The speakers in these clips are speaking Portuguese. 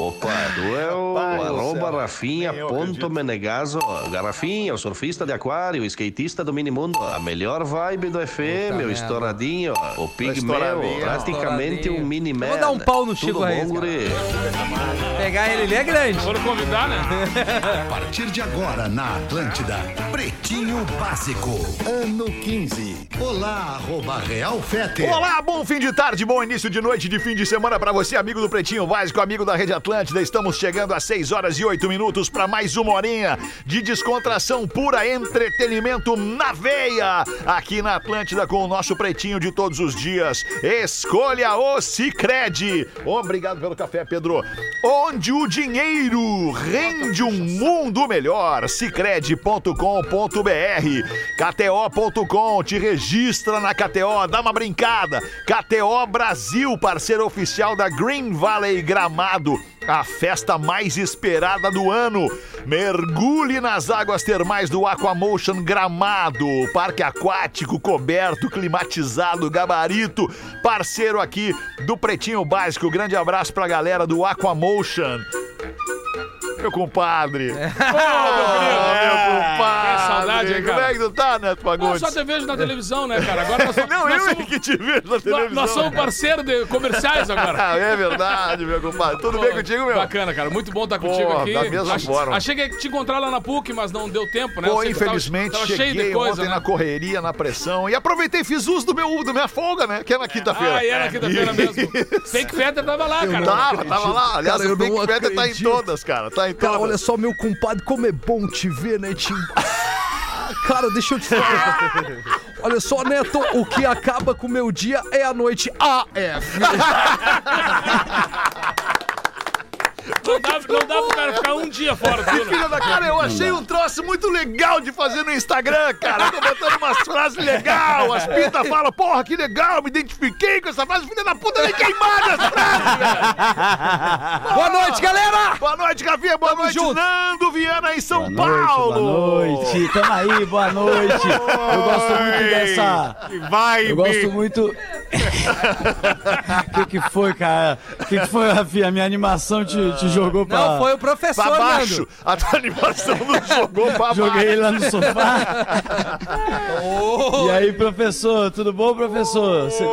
Opa, tu é o arroba Rafinha ponto Menegaso. Garrafinha, o surfista de aquário, o skatista do minimundo. A melhor vibe do FM, o estouradinho, o pigmeu, praticamente um mini man. Vou dar um pau no Chico Reis? Pegar ele, ele é grande. Foram convidar, né? A partir de agora na Atlântida, Pretinho Básico, ano 15. Olá, arroba Real Fete. Olá, bom fim de tarde, bom início de noite, de fim de semana pra você, amigo do Pretinho Básico, amigo da Rede Atlântida. Estamos chegando às 6 horas e 8 minutos pra mais uma horinha de descontração pura, entretenimento na veia, aqui na Atlântida com o nosso Pretinho de todos os dias. Escolha o Cicred. Obrigado pelo café, Pedro. Onde o dinheiro rende um mundo melhor. Cicred.com.br KTO.com, te registra na KTO, dá uma brincada. KTO Brasil, parceiro oficial da Green Valley Gramado. A festa mais esperada do ano. Mergulhe nas águas termais do Aquamotion Gramado. Parque aquático coberto, climatizado, gabarito. Parceiro aqui do Pretinho Básico. Grande abraço pra galera do Aquamotion. Meu compadre. Ô, meu compadre. Que saudade, hein, cara? Como é que tu tá, Neto Eu Fagundes? só te vejo na televisão, né, cara? Agora nós, Não, nós eu somos, que te vejo na televisão. nós somos parceiros de comerciais agora. É verdade, meu compadre. Tudo bem contigo, meu? Bacana, cara. Muito bom estar contigo Pô, aqui. da mesma Ach- forma. Achei que ia te encontrar lá na PUC, mas não deu tempo, né? Pô, Eu que tava- infelizmente, tava, cheguei cheio de coisa, ontem né? na correria, na pressão. E aproveitei, fiz uso do meu, da minha folga, né? Que é na quinta-feira. Ah, e era quinta-feira mesmo. Fake Fetter tava lá, cara. Tava, tava lá. Aliás, Cara, eu o não Fetter tá em todas, cara. Tá em Cara, todas. olha só, meu compadre, como é bom te ver, Cara, deixa eu te falar. Olha só, Neto, o que acaba com o meu dia é a noite AF. Não dá, não dá pro cara ficar um dia fora do Filha da cara, eu achei um troço muito legal de fazer no Instagram, cara. Eu tô botando umas frases legais. As pintas falam, porra, que legal, me identifiquei com essa frase. Filha da puta, nem queimada as frases, velho. Boa noite, galera! Boa noite, Gavinha. Boa noite, junto. Nando Viana em São Boa noite, Paulo. boa noite. Tamo aí, boa noite. Eu gosto muito dessa. Vai, Eu gosto muito. O que, que foi, cara? O que, que foi, Rafinha? A minha animação te, te jogou pra. Não, foi o professor, Pra baixo. Nando. A tua animação não jogou pra baixo. Joguei ele lá no sofá. E aí, professor, tudo bom, professor? Cê-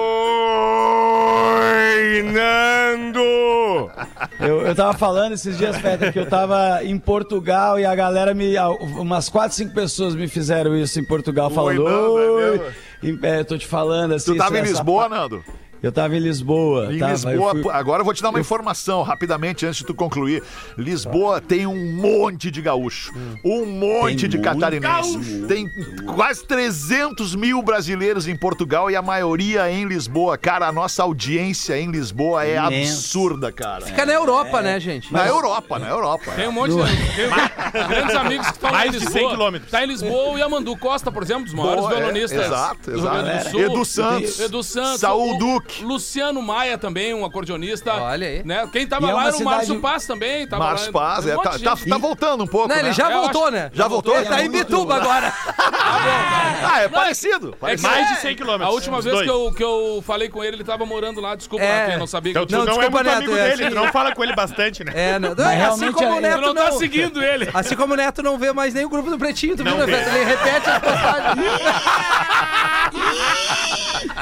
Oi, Nando! Eu, eu tava falando esses dias, Feta, que eu tava em Portugal e a galera me. Umas 4, 5 pessoas me fizeram isso em Portugal, falando. Nando, é Oi! mesmo? Em- é, tô te falando assim. Tu tava em Lisboa, pa- Nando? Eu tava em Lisboa. Em tava, Lisboa, eu fui- agora eu vou te dar uma informação rapidamente antes de tu concluir. Lisboa tem um monte de gaúcho, um monte Tem de catarinense. Tem quase 300 mil brasileiros em Portugal e a maioria em Lisboa. Cara, a nossa audiência em Lisboa é absurda, cara. Fica na Europa, né, gente? Na Europa, na Europa. Tem um monte de tem grandes amigos que estão lá em Mais de Lisboa. 100 quilômetros. Tá em Lisboa o Yamandu Costa, por exemplo, dos maiores Boa, é, violonistas exato, do Rio Grande do exato. Sul. Edu Santos, Edu Santos. Saul o- Luciano Maia também, um acordeonista. Olha aí. Né? Quem tava E é lá uma era o Márcio Paz também. Tava Márcio Paz, um é, tá, tá- tá voltando um pouco, Não, né? ele já Eu voltou, acho- né? Já voltou? Ele tá em Bituba agora. Ah, é parecido. É parecido. Mais de 100 quilômetros. A última vez que eu, que eu falei com ele, ele tava morando lá. Desculpa, É. Rafinha, não sabia que Então eu tinha. Não, não, é muito Neto, amigo é dele, assim- não fala com ele bastante, né? É, não, Mas assim realmente como o é- Neto não tá não... seguindo ele. Assim como o Neto não vê mais nem o grupo do Pretinho, tu viu, Não né? Ele repete as passagens.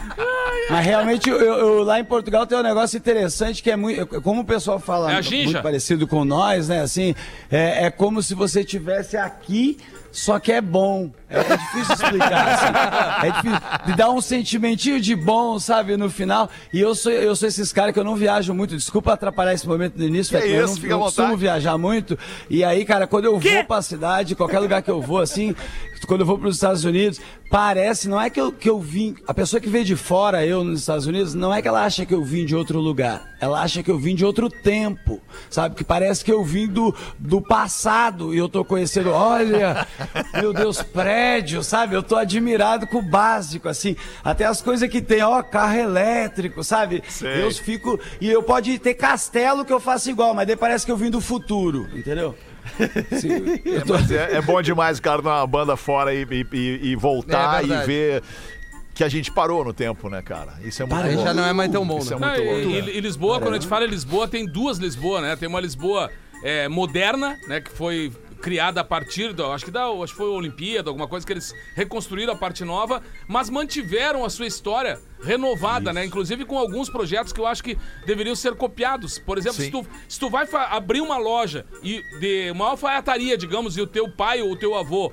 Mas realmente, eu, eu- lá em Portugal tem um negócio interessante que é muito. Como o pessoal fala, É muito parecido com nós, né? Assim, é, é como se você tivesse aqui, só que é bom. É, é difícil explicar. assim. É difícil. De dar um sentimentinho de bom, sabe, no final. E eu sou, eu sou esses caras que eu não viajo muito. Desculpa atrapalhar esse momento no início, Que Fetter, eu isso, não, não costumo viajar muito. E aí, cara, quando eu vou pra cidade, qualquer lugar que eu vou, assim, quando eu vou para os Estados Unidos, parece, não é que eu, que eu vim. A pessoa que veio de fora, eu nos Estados Unidos, não é que ela acha que eu vim de outro lugar. Ela acha que eu vim de outro tempo. Sabe? Que parece que eu vim do, do passado e eu tô conhecendo, olha, meu Deus, prédio, sabe? Eu tô admirado com o básico, assim. Até as coisas que tem, ó, carro elétrico, sabe? Sei. Eu fico. E eu pode ter castelo que eu faço igual, mas daí parece que eu vim do futuro, entendeu? Sim, eu tô- é, é bom demais o cara dar uma banda fora e, e- e- voltar É e ver que a gente parou no tempo, né, cara? Isso é muito Aí bom. já não é mais tão bom, Isso é né? muito Não, louco. e, né? e- Lisboa, quando a gente fala em Lisboa, tem duas Lisboa, né? Tem uma Lisboa é, moderna, né? Que foi criada a partir do. Acho que da, acho que foi a Olimpíada, alguma coisa que eles reconstruíram a parte nova, mas mantiveram a sua história renovada, né? Inclusive com alguns projetos que eu acho que deveriam ser copiados. Por exemplo, se tu, se tu vai abrir uma loja e de uma alfaiataria, digamos, e o teu pai ou o teu avô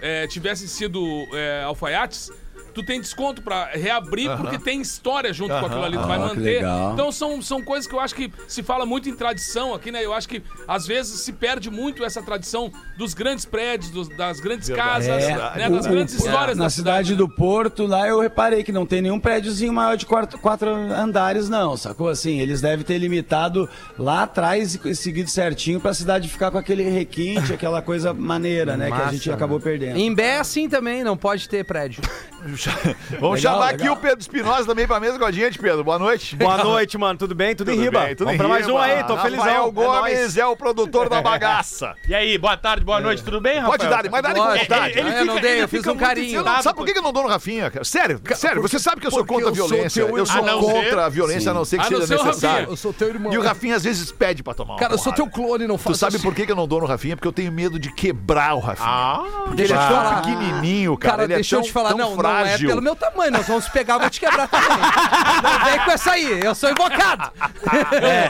é, tivessem sido é, alfaiates, tu tem desconto pra reabrir porque tem história junto com aquilo ali, tu vai Ah, que manter. legal. Então são, são coisas que eu acho que se fala muito em tradição aqui, né? Eu acho que às vezes se perde muito essa tradição dos grandes prédios, dos- das grandes casas, É, né? das o- grandes o- histórias Na da cidade do Porto, lá eu reparei que não tem nenhum prédiozinho maior de quatro, quatro andares, não, sacou? Assim, eles devem ter limitado lá atrás e seguido certinho pra cidade ficar com aquele requinte, aquela coisa maneira, né? que a gente acabou perdendo. Em Bé, assim também, não pode ter prédio. Vamos Legal, chamar aqui legal. o Pedro Espinosa também pra mesa com a gente, Pedro. Boa noite. Boa noite, mano. Tudo bem? Tudo, em Tudo riba? bem, tudo Vamos em pra mais um riba. aí, tô Rafael felizão. É Gomes nóis. é, o produtor da bagaça. E aí, boa tarde, boa noite, tudo bem, Rafael? Pode dar, mas dá-lhe com vontade. Ele Ah, eu não fica- dei, ele eu fiz fica um carinho. Sabe por que que eu não dou no Rafinha, cara? Sério, sério, você sabe que eu sou contra a eu sou violência. teu Eu sou contra Ah, a violência, a não ser que A não seja necessário. Eu sou teu irmão. E o Rafinha às vezes pede pra tomar Cara, eu sou teu clone, não Tu faço sabe assim. por que que eu não dou no Rafinha? Porque eu tenho medo de quebrar o Rafinha. Ah, Porque ele é tão pequenininho, cara. Cara, ele é deixa tão, eu te falar, tão não, não é pelo meu tamanho, nós vamos pegar, vou te quebrar também. Não vem com essa aí, eu sou invocado.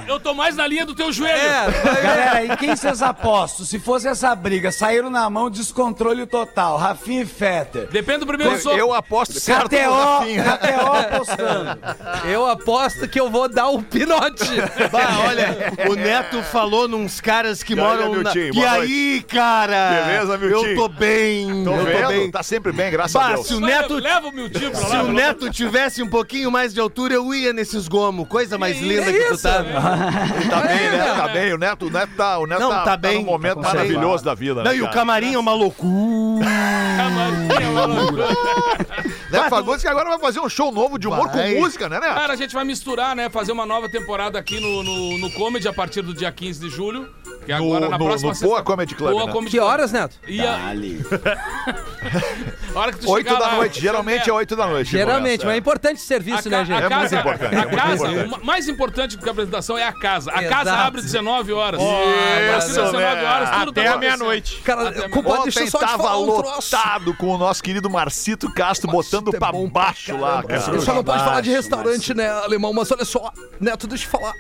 Eu, eu tô mais na linha do teu joelho. É, Galera, e quem vocês apostam? Se fosse essa briga, saíram na mão, descontrole total, Rafinha e Fetter. Depende do primeiro Eu, soco. eu aposto certo no KTO, Rafinha. KTO apostando. eu aposto que eu vou dar um pinote. Bah, olha, o Neto falou nos caras que E aí, moram na... Miltinho, E aí, cara? Beleza, Miltinho? Eu tô bem, Tô eu vendo? tô bem. Tá sempre bem, graças a Bah, Deus. se o Só Neto... Leva o meu tio pra Se lá. o Neto tivesse um pouquinho mais de altura, eu ia nesses gomos. Coisa mais linda que tu tá. Ele tá bem, né? Tá bem. O Neto, o Neto tá, o Neto Não, tá, tá tá bem. num momento Tá maravilhoso da vida. Não, né, e o cara? camarim é uma loucura. Neto Fagundes que agora vai fazer um show novo de humor Vai. com música, né, Neto? Cara, a gente vai misturar, né? Fazer uma nova temporada aqui no, no, no Comedy a partir do dia 15 de julho. Que é No- agora na no- próxima no Poa Comedy Club, Poa né? Comedy Que Club. horas, Neto? E a. a hora que tu Oito chegar da lá, noite, geralmente é oito da noite. Geralmente, mas é importante esse serviço, A, né, gente? a É muito casa, importante, é a muito casa o ma- mais importante do que a apresentação é a casa. A casa Exato. abre 19 horas. Isso, a partir das 19 né? horas, tudo Até tá a meia-noite. Cara, compadre, deixa eu só te tava falar um troço. lotado com o nosso querido Marcito Castro botando é pra baixo lá, cara. Só não pode falar de restaurante, né, alemão? Mas olha só, Neto, deixa eu falar.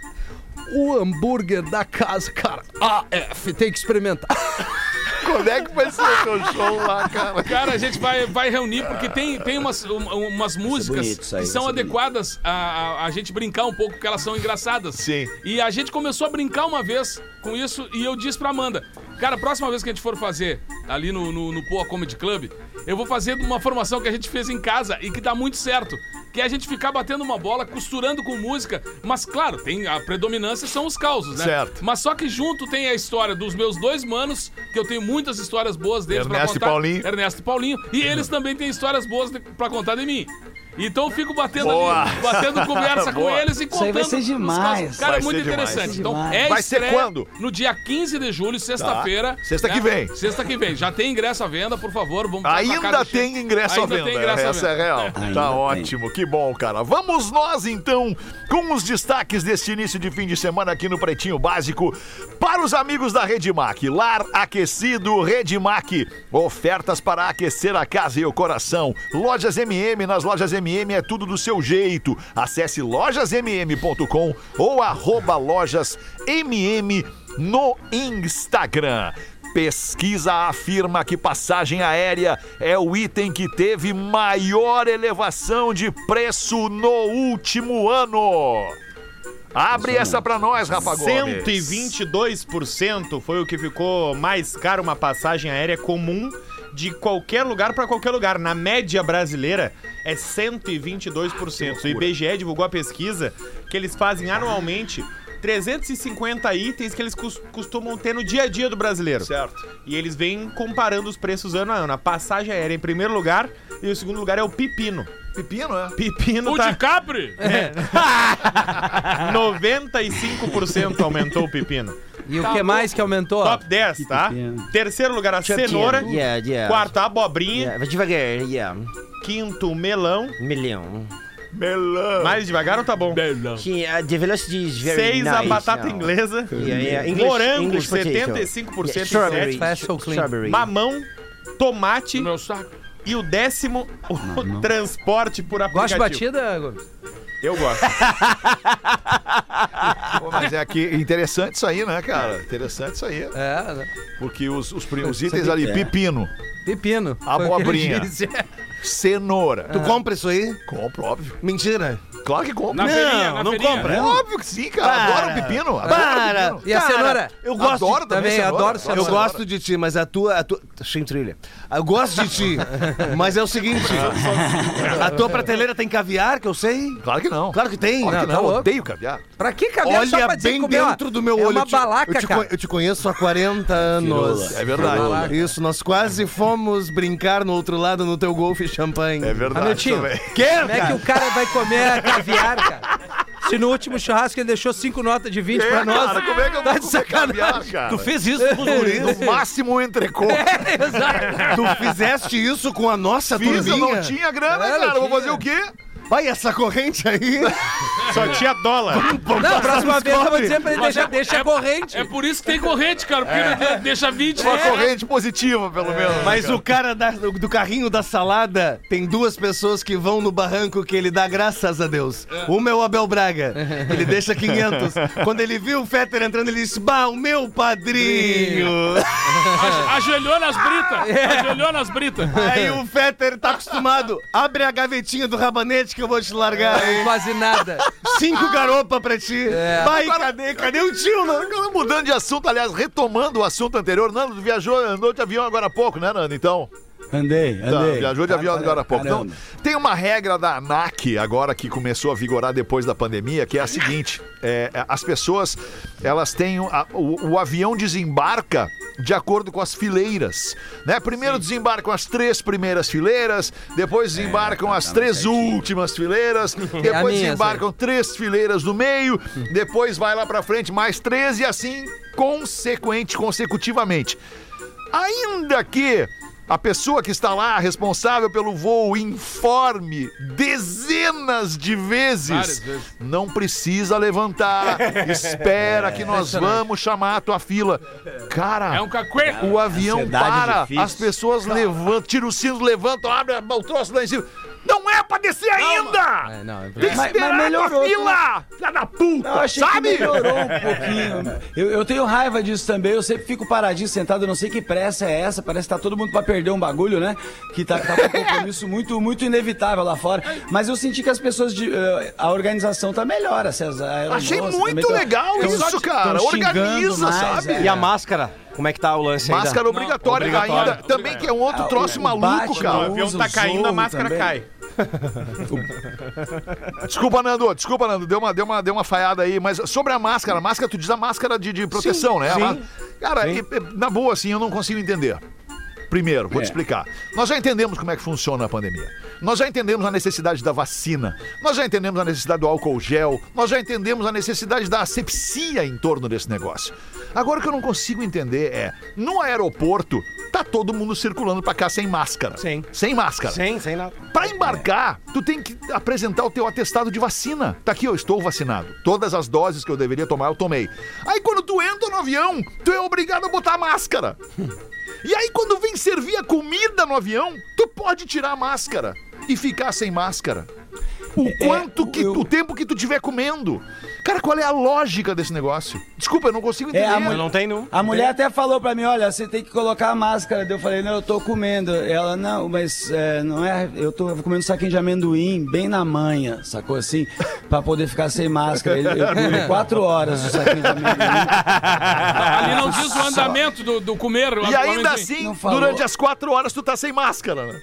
O hambúrguer da casa, cara, AF, tem que experimentar. Quando é que vai ser o teu show lá, cara? Cara, a gente vai, vai reunir porque tem, tem umas, um- umas músicas aí, que são adequadas a, a, a gente brincar um pouco, porque elas são engraçadas. Sim. E a gente começou a brincar uma vez com isso e eu disse pra Amanda: Cara, a próxima vez que a gente for fazer ali no, no, no Poa Comedy Club, eu vou fazer uma formação que a gente fez em casa e que dá muito certo. Que é a gente ficar batendo uma bola, costurando com música. Mas, claro, tem a predominância são os causos, né? Certo. Mas só que junto tem a história dos meus dois manos, que eu tenho muitas histórias boas deles pra Ernesto e contar. Paulinho. Ernesto e Paulinho. E eles também têm histórias boas de, pra contar de mim. Então eu fico batendo Boa. ali, batendo conversa com eles e aí contando. vai ser demais. casos. Cara, Vai é muito interessante. Vai ser Então, é Vai ser quando? No dia 15 de julho, sexta-feira. Tá. Sexta que vem. Sexta que vem. Já tem ingresso à venda, por favor. Vamos Ainda tem ingresso à Ainda venda. tem ingresso à Essa é venda. real. Ainda tá tem. ótimo, que bom, cara. Vamos nós então com os destaques deste início de fim de semana aqui no Pretinho Básico. Para os amigos da Redmac, lar aquecido Redmac. Ofertas para aquecer a casa e o coração. Lojas MM, nas lojas MM é tudo do seu jeito. Acesse lojasmm.com ou arroba lojasmm no Instagram. Pesquisa afirma que passagem aérea é o item que teve maior elevação de preço no último ano. Abre essa pra nós, Rafa Gomes. 122% foi o que ficou mais caro uma passagem aérea comum de qualquer lugar para qualquer lugar. Na média brasileira é 122%. O IBGE divulgou a pesquisa que eles fazem anualmente 350 itens que eles cos- costumam ter no dia a dia do brasileiro. Certo. E eles vêm comparando os preços ano a ano. A passagem aérea em primeiro lugar e o segundo lugar é o pepino. Pepino, é? Pepino O tá... de Capri? 95% aumentou o pepino. E o que mais que aumentou? Top 10, tá? pequeno. Terceiro lugar, a cenoura. Yeah, yeah. Quarto, a abobrinha. Yeah, vai devagar, yeah. Quinto, melão. Milhão. Melão. Mais devagar ou tá bom? Uh, the velocity is very Seis, a nice batata now. inglesa. Yeah, yeah. English, Morango, English potato. 75% Yeah, em strawberry. or clean? Strawberry. Mamão, tomate No meu saco. e o décimo, o transporte por Gosta de aplicativo. batida, Gomes? Eu gosto. Pô, mas é aqui interessante isso aí, né, cara? Interessante isso aí. É, né? Porque os, os, os itens ali, pepino, Pepino. Foi o que ele Abobrinha. Cenoura. Tu compra isso aí? Compro, óbvio. Mentira. Claro que compro. Na feirinha, na não feirinha. compra. Óbvio que sim, cara. Para. Adoro pepino. Adoro Para. pepino. E a Cara, cenoura? Eu gosto Adoro de... também, cenoura. adoro cenoura. Eu gosto de ti, mas a tua, a tua. Sem trilha. Eu gosto de ti, mas é o seguinte: a tua prateleira tem caviar, que eu sei? Claro que não. Claro que tem. Claro que Não, não. tá louco. Odeio caviar. Pra que caviar só Olha pra dizer bem comeu, dentro do meu é olho. uma eu te- balaca, eu te, cara. co- eu te conheço há 40 anos. É verdade. Isso, nós quase fomos brincar no outro lado no teu golfe e champanhe. É verdade também. como é que o cara vai comer caviar, cara? Se no último churrasco ele deixou cinco notas de 20 pra É, nós. cara, como é que eu tá vou de comer sacanagem. caviar, cara? Tu fez isso com os guris? No máximo um entrecô. Exato. Tu fizeste isso com a nossa Fiz, eu não tinha grana, É, cara. Vou tinha. fazer o quê? Vai, essa corrente aí. Só tinha dólar. Não, próxima vez eu vou dizer pra ele Mas deixar, é- deixa a corrente. É por isso que tem corrente, cara. Porque ele deixa 20. Uma né? corrente positiva, pelo menos. Mas cara. o cara da- do, carrinho da salada tem duas pessoas que vão no barranco que ele dá graças a Deus. Uma é o Abel Braga, ele deixa 500. Quando ele viu o Fetter entrando, ele disse: Bah, o meu padrinho. Ajoelhou nas britas. Ajoelhou nas britas. Aí o Fetter tá acostumado. Abre a gavetinha do rabanete que eu vou te largar aí. Quase nada. Cinco garopa pra ti. Vai, cadê? Cadê o tio? Agora, Mudando de assunto, aliás, retomando o assunto anterior, Nando tu viajou, andou de avião agora há pouco, né, Nando? Então, Andei, tá, andei. viajou de avião Caramba. agora há pouco. Então, tem uma regra da ANAC, agora que começou a vigorar depois da pandemia, que é a seguinte: é, é, as pessoas, elas têm. o- a- o, o avião desembarca de acordo com as fileiras. Né? Primeiro desembarcam as três primeiras fileiras, depois desembarcam as três últimas fileiras, depois minha essa desembarcam três fileiras no meio, depois vai lá pra frente mais três e assim consequente, consecutivamente. Ainda que a pessoa que está lá responsável pelo voo informe dezenas de vezes, não precisa levantar. Espera que nós vamos chamar a tua fila. Cara, É um o avião Ansiedade para, difícil. as pessoas levantam, tiram o cinto, levantam, abrem o troço lá em cima. Não é pra descer ainda! É, não, é Tem que Mas- esperar mas melhorou, a fila! Filha da puta! Eu achei sabe? que melhorou um pouquinho. Eu, eu tenho raiva disso também. Eu sempre fico paradinho, sentado. Eu não sei que pressa é essa. Parece que tá todo mundo pra perder um bagulho, né? Que tá, tá com um compromisso muito, muito inevitável lá fora. Mas eu senti que as pessoas de. eh, a organização tá melhor. Aeromoças Achei também muito tão- legal tão- isso, tão cara. Organiza, mais, sabe? é. E a máscara? Como é que tá o lance ainda? Máscara obrigatória, obrigatória. ainda. Também que é um outro Ah, troço maluco, Batman, O cara. avião tá caindo, a máscara também. cai. Desculpa, Nando. Desculpa, Nando. Deu uma, deu uma, deu uma falhada aí. Mas sobre a máscara, a máscara, tu diz a máscara de, de proteção, né? A sim. má- Cara, e- e- na boa, assim, eu não consigo entender. Primeiro, vou te É. explicar. Nós já entendemos como é que funciona a pandemia. Nós já entendemos a necessidade da vacina. Nós já entendemos a necessidade do álcool gel. Nós já entendemos a necessidade da asepsia em torno desse negócio. Agora o que eu não consigo entender é, no aeroporto, tá todo mundo circulando pra cá sem máscara. Sim. Sem máscara. Sem, sem nada. Pra embarcar, tu tem que apresentar o teu atestado de vacina. Tá aqui, eu estou vacinado. Todas as doses que eu deveria tomar, eu tomei. Aí quando tu entra no avião, tu é obrigado a botar a máscara. E aí quando vem servir a comida no avião, tu pode tirar a máscara e ficar sem máscara. O quanto que eu- o tempo que tu tiver comendo. Cara, qual é a lógica desse negócio? Desculpa, eu não consigo entender. É, a mulher- Não tem, não. A mulher até falou pra mim, olha, você tem que colocar a máscara. Eu falei, não, eu tô comendo. Ela, não, mas é, não é. Eu tô comendo um saquinho de amendoim bem na manha, sacou assim? Pra poder ficar sem máscara. Eu, eu comi quatro horas o saquinho de amendoim. Ali não diz o andamento do, do comer. E ainda amendoim. assim, durante as quatro horas, tu tá sem máscara, né?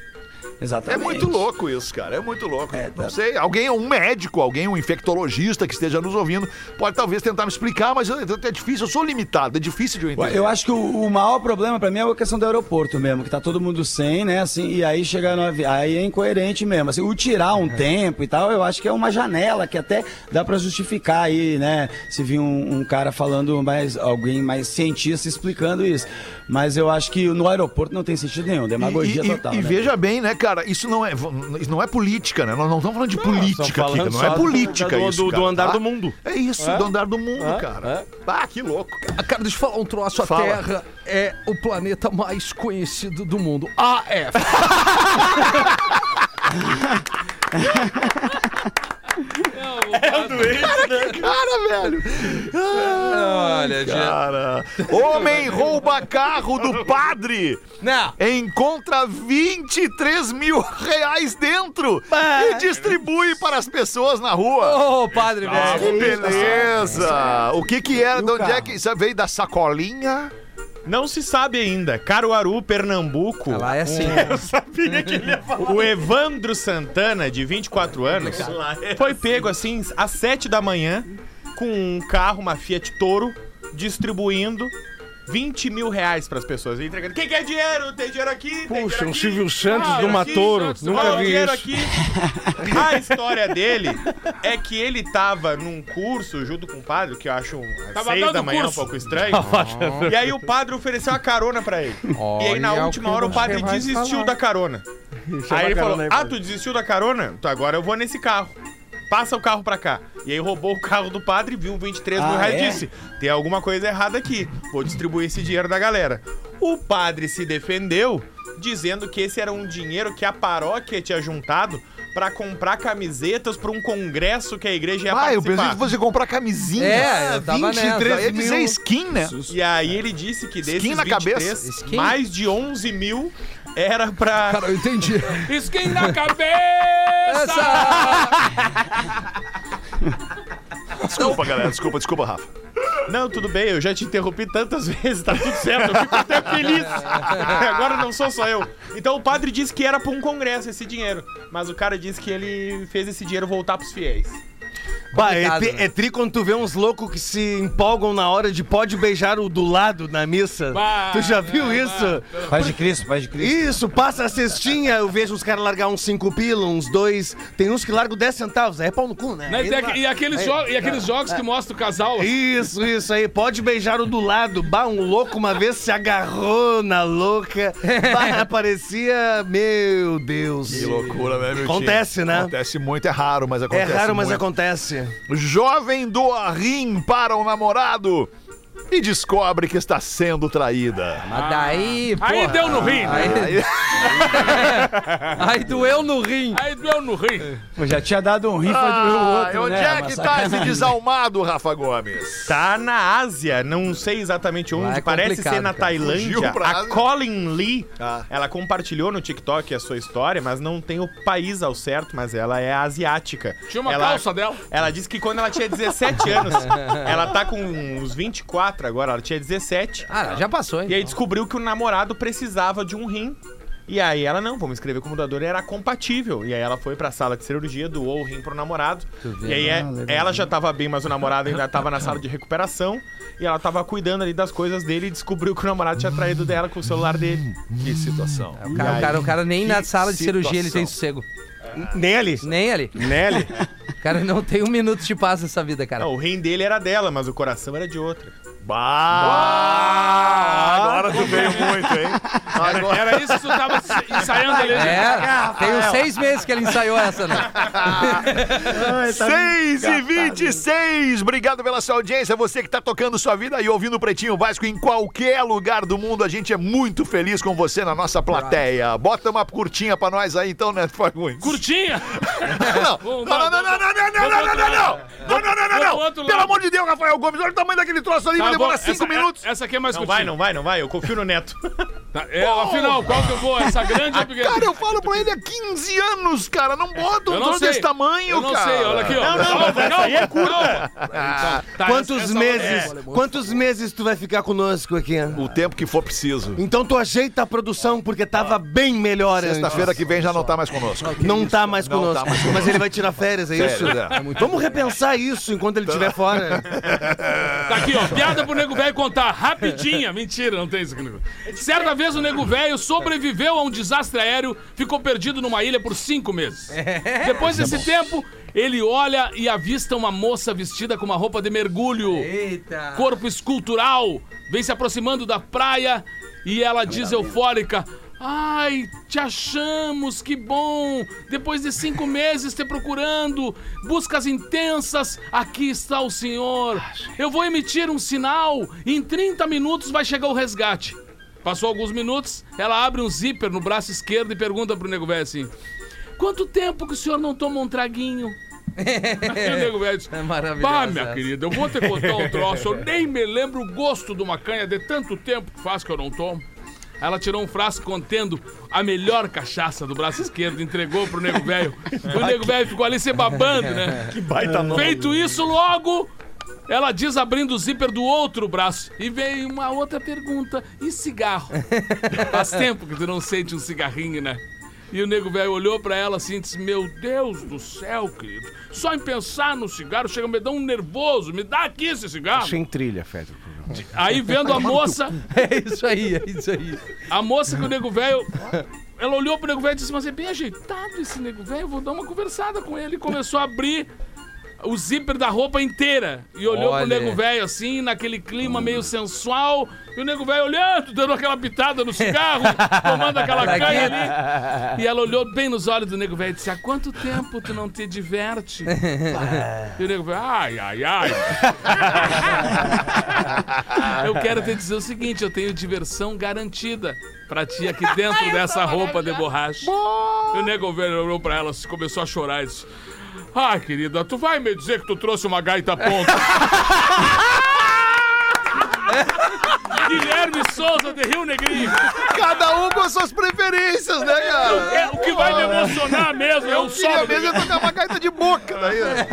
Exatamente. É muito louco isso, cara. É muito louco. É, não tá. sei, alguém, um médico, alguém, um infectologista que esteja nos ouvindo, pode talvez tentar me explicar, mas é difícil, eu sou limitado, é difícil de eu entender. Eu acho que o, o maior problema pra mim é a questão do aeroporto mesmo, que tá todo mundo sem, né, assim, e aí chegar no avião, aí é incoerente mesmo, assim, o tirar um tempo e tal, eu acho que é uma janela que até dá pra justificar aí, né, se vir um, um cara falando mais, alguém mais cientista explicando isso, mas eu acho que no aeroporto não tem sentido nenhum, demagogia e, e- total, e né? veja bem, né, cara, isso não é, isso não é política, né? Nós não estamos falando de política aqui, não é política do- isso, do- do cara, andar tá? do mundo. É isso, do andar do mundo, cara. Ah, que louco, cara. Ah, Cara, deixa eu falar um troço. A Fala. Terra é o planeta mais conhecido do mundo. AF. Cara, velho. Olha, gente. Cara. Homem rouba carro do padre. Não. Encontra 23 mil reais dentro e distribui para as pessoas na rua. Ô, padre, Que velho. beleza! O que que era? E o De onde é que isso veio da sacolinha? Não se sabe ainda. Caruaru, Pernambuco. Ela é assim. Eu sabia que ele ia falar. O Evandro Santana, de 24 anos, foi pego assim às 7 da manhã com um carro, uma Fiat Toro, distribuindo 20 mil reais pras pessoas. Ele Entregando. Quem quer dinheiro? Tem dinheiro aqui? Tem Puxa, dinheiro um aqui? Silvio Santos Ah, numa aqui, touro. Santos, Nunca vi dinheiro isso. aqui. A história dele é que ele tava num curso junto com o padre, que eu acho às Tava 6 dando da manhã curso. um pouco estranho. E aí o padre ofereceu a carona pra ele. e aí na última hora o padre desistiu falar. da carona. Chama Aí ele falou: aí, Ah, padre." tu desistiu da carona? Então agora eu vou nesse carro. Passa o carro pra cá. E aí roubou o carro do padre, viu 23 mil Ah, reais e é? disse: Tem alguma coisa errada aqui. Vou distribuir esse dinheiro da galera. O padre se defendeu, dizendo que esse era um dinheiro que a paróquia tinha juntado pra comprar camisetas pra um congresso que a igreja ia Ah, eu participar. pensei que fosse comprar camisinha. É, eu tava 23 nessa. ia dizer skin, né? E aí ele disse que desses Skin na 23, cabeça. Skin? mais de 11 mil era pra... Cara, eu entendi. Skin na cabeça! Desculpa, galera. Desculpa, desculpa, Rafa. Não, tudo bem, eu já te interrompi tantas vezes, tá tudo certo, eu fico até feliz. Agora não sou só eu. Então o padre disse que era pra um congresso esse dinheiro, mas o cara disse que ele fez esse dinheiro voltar pros fiéis. Bah, é, tri, né? é tri quando tu vê uns loucos que se empolgam na hora de pode beijar o do lado na missa. Bah, tu já viu bah, isso? Paz de Cristo, paz de Cristo. Isso, passa a cestinha, eu vejo os caras largar uns 5 pila, uns dois. Tem uns que largam 10 centavos, aí é pau no cu, né? Né, aqu- dá. e, aqueles Aí- jo- e aqueles jogos que mostram o casal. Isso, isso aí. Pode beijar o do lado. Bah, um louco uma vez se agarrou na louca. Bah, parecia. Meu Deus. Que loucura, né, meu Acontece, tio? né? Acontece muito, é raro, mas É acontece raro, mas muito. acontece. Jovem doa rim para o namorado e descobre que está sendo traída. Mas daí, pô. Aí deu no rim. Aí, Aí, aí doeu no rim. deu no rim. Eu já tinha dado um rifa do meu Ah, outro, onde né? é que tá esse desalmado, Rafa Gomes? Tá na Ásia, não sei exatamente onde, Lá é parece ser na cara. Tailândia. A. Colin Lee, Ah. ela compartilhou no TikTok a sua história, mas não tem o país ao certo, mas ela é asiática. Tinha uma ela, calça dela. Ela disse que quando ela tinha 17 anos, ela tá com uns 24 agora, ela tinha 17. Ah, já passou, hein? E aí descobriu que o namorado precisava de um rim. E aí ela, não, vamos escrever como doador, era compatível. E aí ela foi pra sala de cirurgia, doou o rim pro namorado. vê, E aí é- Ah, ela já tava bem, mas o namorado ainda tava na sala de recuperação. E ela tava cuidando ali das coisas dele e descobriu que o namorado tinha traído dela com o celular dele. Que situação. O cara, o cara, o cara nem na sala de cirurgia ele tem sossego. Nem ali. Nem ali. Nelly? O cara não tem um minuto de paz nessa vida, cara. Não, o rim dele era dela, mas o coração era de outra. Bah! Agora tu veio muito, hein? Agora... Era isso que tu tava ensaiando ali. É, tem uns seis meses que ele ensaiou essa, né? 6 e 26 Obrigado pela sua audiência. Você que tá tocando sua vida e ouvindo o Pretinho Básico em qualquer lugar do mundo. A gente é muito feliz com você na nossa plateia. Bota uma curtinha pra nós aí, então, né, Fagundes? Curtinha. Não, Vamos não, lá, não, não, não, não, não, não, não, não, não, não, não, não, não, Vamos não, pro outro Pelo lado. amor de Deus, Rafael Gomes, olha o tamanho daquele troço ali, vai Tá bom, demorar cinco essa- minutos. Essa aqui é mais Não curtinha. vai, não vai, não vai. Eu confio no Neto. Tá, é, afinal, qual que eu vou? Essa grande ou pequena? Cara, eu falo pra ele há 15 anos, cara. Não bota um não sei. desse tamanho, Eu não cara. sei, olha aqui, ó. Não, não, Calma, mas essa calma, aí é curta. Então, tá, Quantos essa- essa- meses? é. Quantos meses tu vai ficar conosco aqui? O tempo que for preciso. Então tu ajeita a produção porque tava bem melhor. Sexta-feira que vem já não tá mais conosco. Não tá mais Não conosco. tá mais Mas ele vai tirar férias, é isso? É. Vamos repensar isso enquanto ele estiver fora. Tá aqui, ó. Piada pro nego velho contar rapidinha. Mentira, não tem isso. Certa vez o nego velho sobreviveu a um desastre aéreo, ficou perdido numa ilha por cinco meses. Depois desse tempo, ele olha e avista uma moça vestida com uma roupa de mergulho. Eita. Corpo escultural. Vem se aproximando da praia e ela diz eufórica. Ai, te achamos, que bom! Depois de cinco meses te procurando, buscas intensas, aqui está o senhor. Eu vou emitir um sinal e em 30 minutos vai chegar o resgate. Passou alguns minutos, ela abre um zíper no braço esquerdo e pergunta pro nego velho assim: Quanto tempo que o senhor não toma um traguinho? o nego velho diz: É maravilhoso. Bah, minha querida, eu vou te contar um troço. Eu nem me lembro o gosto de uma canha de tanto tempo que faz que eu não tomo. Ela tirou um frasco contendo a melhor cachaça do braço esquerdo, entregou pro nego velho. O nego velho ficou ali se babando, né? Que baita nome. Feito isso, logo ela diz abrindo o zíper do outro braço. E veio uma outra pergunta: e cigarro? Faz tempo que tu não sente um cigarrinho, né? E o nego velho olhou pra ela assim e disse: Meu Deus do céu, querido. Só em pensar no cigarro chega a me dar um nervoso. Me dá aqui esse cigarro. Sem trilha, Fedro. Aí vendo a moça, É isso aí, é isso aí. a moça que o nego velho. Ela olhou pro nego velho e disse: Mas é bem ajeitado esse nego velho, eu vou dar uma conversada com ele. E começou a abrir o zíper da roupa inteira. E olhou Olha. pro nego velho assim, naquele clima meio sensual. E o nego velho olhando, dando aquela pitada no cigarro, tomando aquela canha ali. E ela olhou bem nos olhos do nego velho e disse: Há quanto tempo tu não te diverte? e o nego velho, ai, ai, ai. eu quero te dizer o seguinte: eu tenho diversão garantida pra ti aqui dentro dessa roupa de borracha. E o nego velho olhou pra ela, começou a chorar e disse: Ai, querida, tu vai me dizer que tu trouxe uma gaita ponta? Guilherme Souza de Rio Negrinho. Cada um com as suas preferências, né, cara? É, o que vai me emocionar mesmo é o Eu queria sol. mesmo é tocar uma gaita de boca daí. né?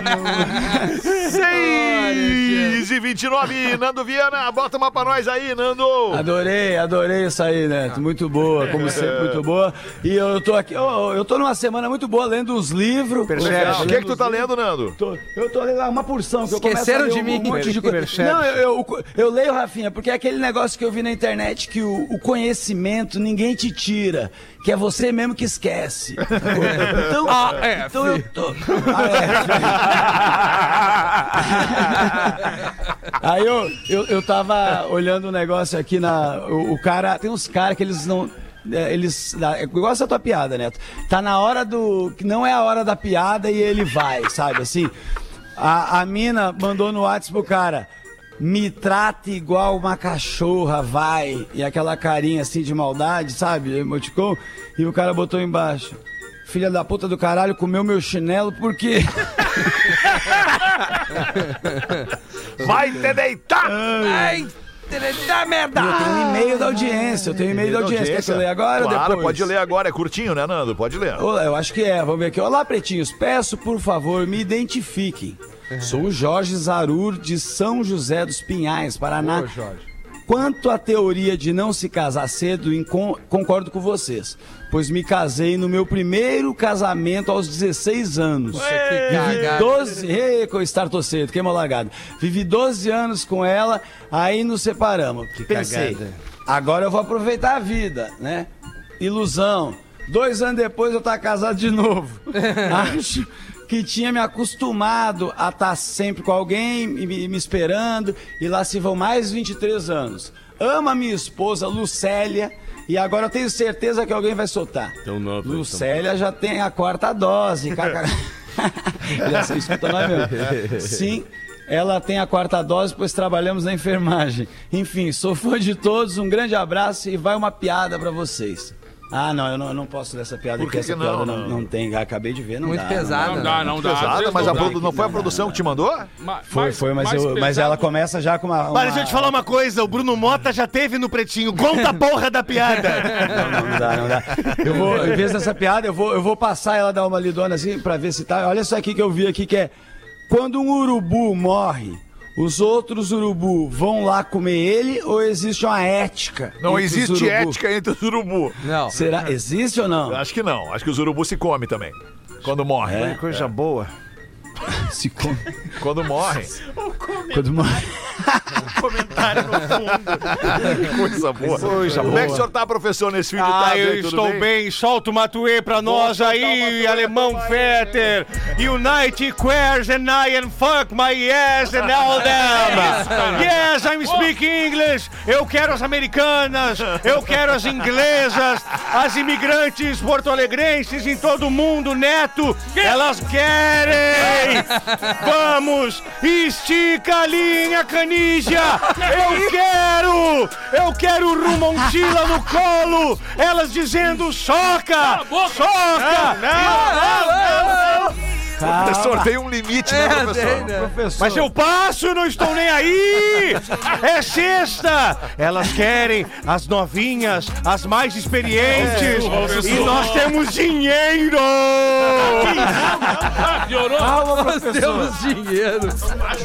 6 e 29, Nando Viana, bota uma pra nós aí, Nando. Adorei, adorei isso aí, Neto. Muito boa, como sempre, muito boa. E eu tô aqui, eu, eu tô numa semana muito boa lendo os livros. O que, que tu tá lendo, Nando? Tô- eu tô lendo uma porção que eu Esqueceram ler de mim. um monte de coisa. Não, eu, eu, eu leio, Rafinha, porque é aquele negócio que eu vi na internet que o, o conhecimento ninguém te tira, que é você mesmo que esquece. Então, Ah, é, então eu tô. Ah, é. Aí eu, eu, eu tava olhando um negócio aqui na. O, o cara. Tem uns caras que eles não. é, Eles. é Igual essa tua piada, Neto. Tá na hora do. Não é a hora da piada e ele vai, sabe? Assim. A, a mina mandou no WhatsApp pro cara. Me trate igual uma cachorra, vai. E aquela carinha assim de maldade, sabe? Emoticon. E o cara botou embaixo. Filha da puta do caralho, comeu meu chinelo por quê? Vai te deitar! Ai, dá merda! Eu tenho um e-mail da audiência, eu tenho um e-mail da audiência. Quer que eu leia agora ou Claro, depois? pode ler agora, é curtinho, né, Nando? Pode ler. Olá, eu acho que é, vamos ver aqui. Olá, pretinhos, peço por favor, me identifiquem. Sou o Jorge Zarur de São José dos Pinhais, Paraná. Ô, Jorge. Quanto à teoria de não se casar cedo, concordo com vocês, pois me casei no meu primeiro casamento aos 16 anos. Aqui, Vivi cagada. 12. Ei, com estar cedo, queima largado. Vivi 12 anos com ela, aí nos separamos. Pensei, cagada. agora eu vou aproveitar a vida, né? Ilusão. Dois anos depois eu tava casado de novo. Acho que tinha me acostumado a estar sempre com alguém, e me, me esperando, e lá se vão mais 23 anos. Amo a minha esposa, Lucélia, e agora eu tenho certeza que alguém vai soltar. Lucélia já tem a quarta dose. escuta nós mesmo. Sim, ela tem a quarta dose, pois trabalhamos na enfermagem. Enfim, sou fã de todos, um grande abraço e vai uma piada pra vocês. Ah, não, eu não, eu não posso dessa piada, Por porque que essa que não, piada não, não? tem. Acabei de ver, não Muito dá, pesada. Não dá, não dá. Pesada, mas a não produ- não foi a produção que te mandou? Ma- Foi, mais- foi, mas, mais eu, mas pesado- ela começa já com uma. uma... Mas deixa eu te falar uma coisa, o Bruno Mota já teve no Pretinho. Conta a porra da piada. Não, não dá, não dá. Eu vou, em vez dessa piada, eu vou, eu vou passar ela dar uma lidona assim pra ver se tá. Olha só aqui que eu vi aqui que é quando um urubu morre, os outros urubu vão lá comer ele ou existe uma ética? Não existe ética entre os urubu. Não. Será? Existe ou não? Acho que não. Acho que os urubu se comem também. Quando morrem. É. Coisa boa. Se come. Quando morrem. Quando morre. Comentário no fundo. Coisa boa. Coisa Como é que o senhor tá, professor, nesse de Ah, tarde? eu estou bem? Solta o Matuê pra nós o aí, Matuê, alemão. Fetter. Unite queers and I and fuck my yes and all them. Yes, I'm speaking English. Eu quero as americanas, eu quero as inglesas, as imigrantes porto-alegrenses em todo o mundo, Neto. Elas querem. Vamos, estica a linha, canígia. Eu quero, eu quero Rumontila no colo. Elas dizendo soca, soca. Professor, tem um limite, né, É, professor? tem, né? Professor. Mas eu passo, não estou nem aí! É sexta! Elas querem as novinhas, as mais experientes, e nós temos dinheiro! Ah, piorou. Nós temos dinheiro.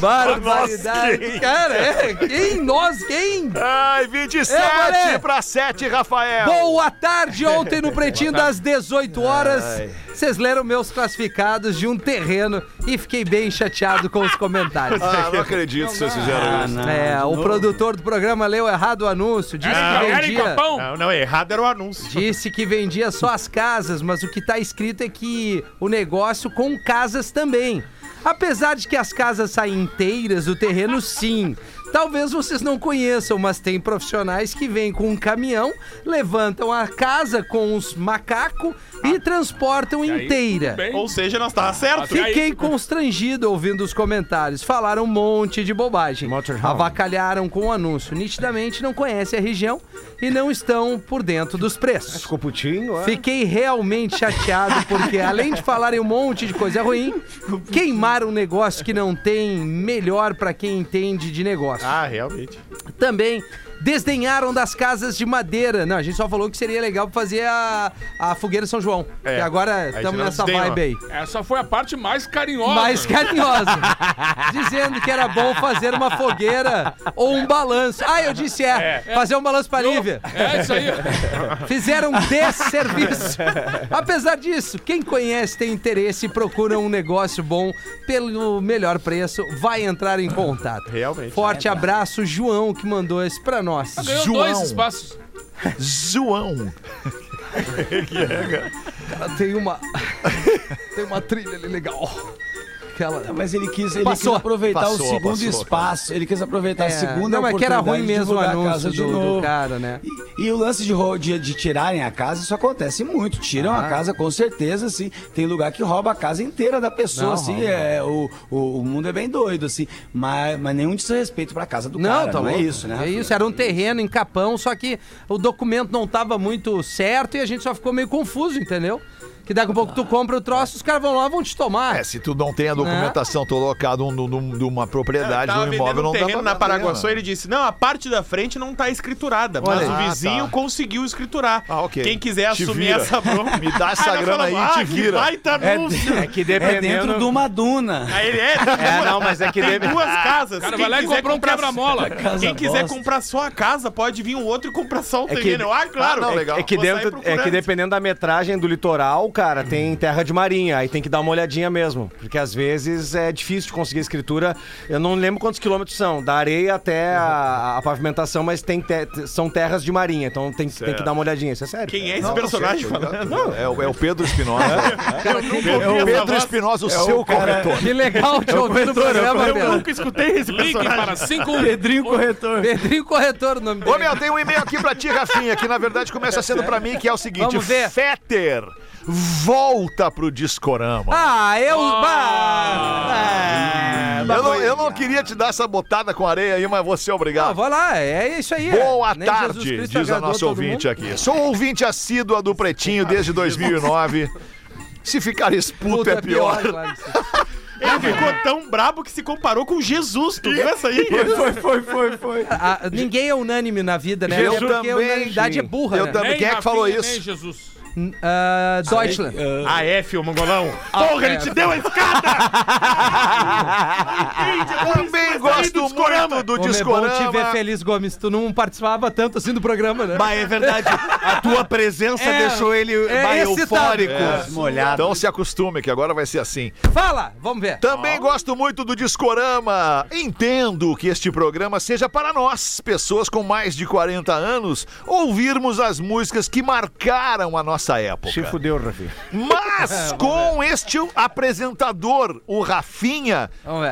Barbaridade. Cara, é. Quem? Nós? Quem? Ai, 27 É, pra 7, Rafael. Boa tarde, ontem no Pretinho das 18 horas. Vocês leram meus classificados de um terreno e fiquei bem chateado com os comentários. Ah, não acredito que vocês fizeram isso. É, o produtor do programa leu errado o anúncio. Disse que Querem vendia. Não, não, errado era o anúncio. Disse que vendia só as casas, mas o que tá escrito é que o negócio com casas também. Apesar de que as casas saem inteiras do terreno, sim. Talvez vocês não conheçam, mas tem profissionais que vêm com um caminhão, levantam a casa com os macacos e transportam aí, inteira. Ou seja, nós tava certo. Fiquei constrangido ouvindo os comentários. Falaram um monte de bobagem. Motorhome. Avacalharam com o anúncio. Nitidamente não conhecem a região e não estão por dentro dos preços. Ficou putinho, é? Fiquei realmente chateado porque, além de falarem um monte de coisa ruim, queimaram um negócio que não tem melhor pra quem entende de negócio. Ah, realmente. Também desdenharam das casas de madeira. Não, a gente só falou que seria legal fazer a, a fogueira São João. É. E agora estamos nessa vibe aí. Essa foi a parte mais carinhosa. Mais carinhosa. Dizendo que era bom fazer uma fogueira ou um balanço. Ah, eu disse é. Fazer um balanço pra Lívia. É isso aí. Fizeram desserviço. Apesar disso, quem conhece, tem interesse e procura um negócio bom pelo melhor preço, vai entrar em contato. Realmente. Forte abraço, João, que mandou esse pra nós. Ganhou João. dois espaços. João. Cara, tem uma. tem uma trilha ali legal. Aquela. Mas ele quis, ele Passou. quis aproveitar Passou, o segundo passou, espaço. Ele quis aproveitar a segunda não, mas que era ruim mesmo o anúncio do, do cara, né? E, e o lance de, de, de tirarem a casa, isso acontece muito. Tiram Ah. a casa com certeza, assim. Tem lugar que rouba a casa inteira da pessoa, Não, assim. rouba. É, o, o, o mundo é bem doido, assim. Mas, mas nenhum desrespeito pra casa do Não, cara. tá não é louco. isso, né? É isso, era um terreno em Capão, só que o documento não tava muito certo e a gente só ficou meio confuso, entendeu? Que daqui a pouco tu compra o troço, os caras vão lá vão te tomar. É, se tu não tem a documentação colocada num- num- de uma propriedade, de um imóvel, não um dá pra na Paraguaçu, ele disse, não, a parte da frente não tá escriturada, mas Olha o vizinho Ah, tá. conseguiu escriturar. Ah, ok. Quem quiser Te assumir vira. essa bronca... Me dá essa grana aí, falamos, te ah, vira." Que baita anúncio. É que É dependendo... dentro de uma duna. Aí ele é, É, não, mas é que tem deve- duas casas. O cara Quem vai lá e quiser comprou um comprar- quebra-mola. Quem quiser bosta. comprar só a casa, pode vir um outro e comprar só o É que- terreno. Ah, claro. Ah, não, É-. É que, dentro, é que dependendo da metragem do litoral, cara, tem terra de marinha. Aí tem que dar uma olhadinha mesmo. Porque às vezes é difícil de conseguir escritura. Eu não lembro quantos quilômetros são, da areia até a, a pavimentação, mas tem te- são terras de marinha. Então tem, tem que dar uma olhadinha. Isso é sério. Quem é esse Não, personagem falando? Não, é, o- é o Pedro Espinosa. Eu nunca ouvi É o essa Pedro voz. Espinosa, o seu corretor. Que legal te ouvir no programa, Eu Pedro. nunca escutei esse Ligue personagem. para 5 Pedrinho Corretor. Pedrinho Corretor, o nome Ô, dele. meu, tem um e-mail aqui pra ti, Rafinha, que na verdade começa sendo pra mim, que é o seguinte: Vamos ver. Fetter. Volta pro Discorama. Ah, eu. bah. eu, não, eu não queria te dar essa botada com areia aí, mas ser Não, obrigado. vai lá, é isso aí. Boa Nem Jesus tarde, diz a nossa ouvinte aqui. Sou ouvinte assídua do Pretinho desde 2009. Se ficar esputo Puta, é pior. Ele ficou tão brabo que se comparou com Jesus. Tu viu essa aí? Foi, foi, foi, foi. Ah, ninguém é unânime na vida, né? Eu Até porque também, a unanimidade é burra, Eu né? também. Quem é que falou isso? Nem Jesus. Ah, Deutschland. Ah, F, o mongolão. Porra, ele é. te deu a escada! Também gosto muito do meu, bom te ver, Discorama. Feliz Gomes. Tu não participava tanto assim do programa, né? Bah, é verdade. A tua presença É, deixou ele é eufórico. É. Molhado. Então se acostume, que agora vai ser assim. Fala, vamos ver. Também gosto muito do Discorama. Entendo que este programa seja para nós, pessoas com mais de 40 anos, ouvirmos as músicas que marcaram a nossa época. Se fudeu, Rafi. Mas com este apresentador, o Rafinha,